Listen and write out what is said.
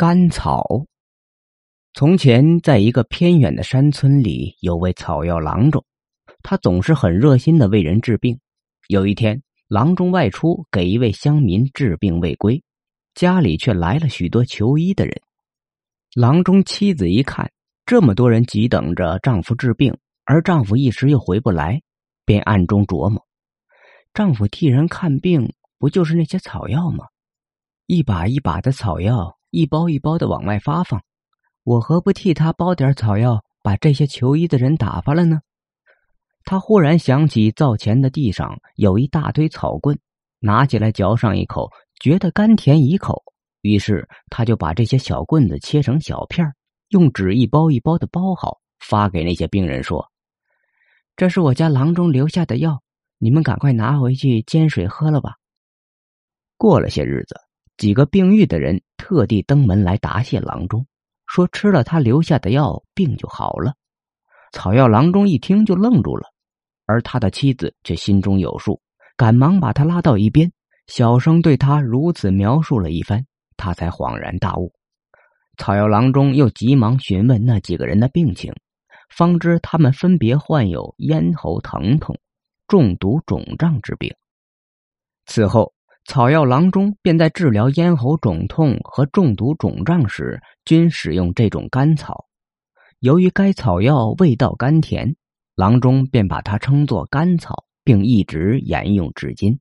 甘草。从前，在一个偏远的山村里，有位草药郎中，他总是很热心的为人治病。有一天，郎中外出给一位乡民治病未归，家里却来了许多求医的人。郎中妻子一看，这么多人急等着丈夫治病，而丈夫一时又回不来，便暗中琢磨：丈夫替人看病，不就是那些草药吗？一把一把的草药，一包一包的往外发放，我何不替他包点草药，把这些求医的人打发了呢？他忽然想起灶前的地上有一大堆草棍，拿起来嚼上一口，觉得甘甜宜口，于是他就把这些小棍子切成小片用纸一包一包的包好，发给那些病人说：“这是我家郎中留下的药，你们赶快拿回去煎水喝了吧。”过了些日子。几个病愈的人特地登门来答谢郎中，说吃了他留下的药，病就好了。草药郎中一听就愣住了，而他的妻子却心中有数，赶忙把他拉到一边，小声对他如此描述了一番，他才恍然大悟。草药郎中又急忙询问那几个人的病情，方知他们分别患有咽喉疼痛、中毒肿胀之病。此后。草药郎中便在治疗咽喉肿痛和中毒肿胀时，均使用这种甘草。由于该草药味道甘甜，郎中便把它称作甘草，并一直沿用至今。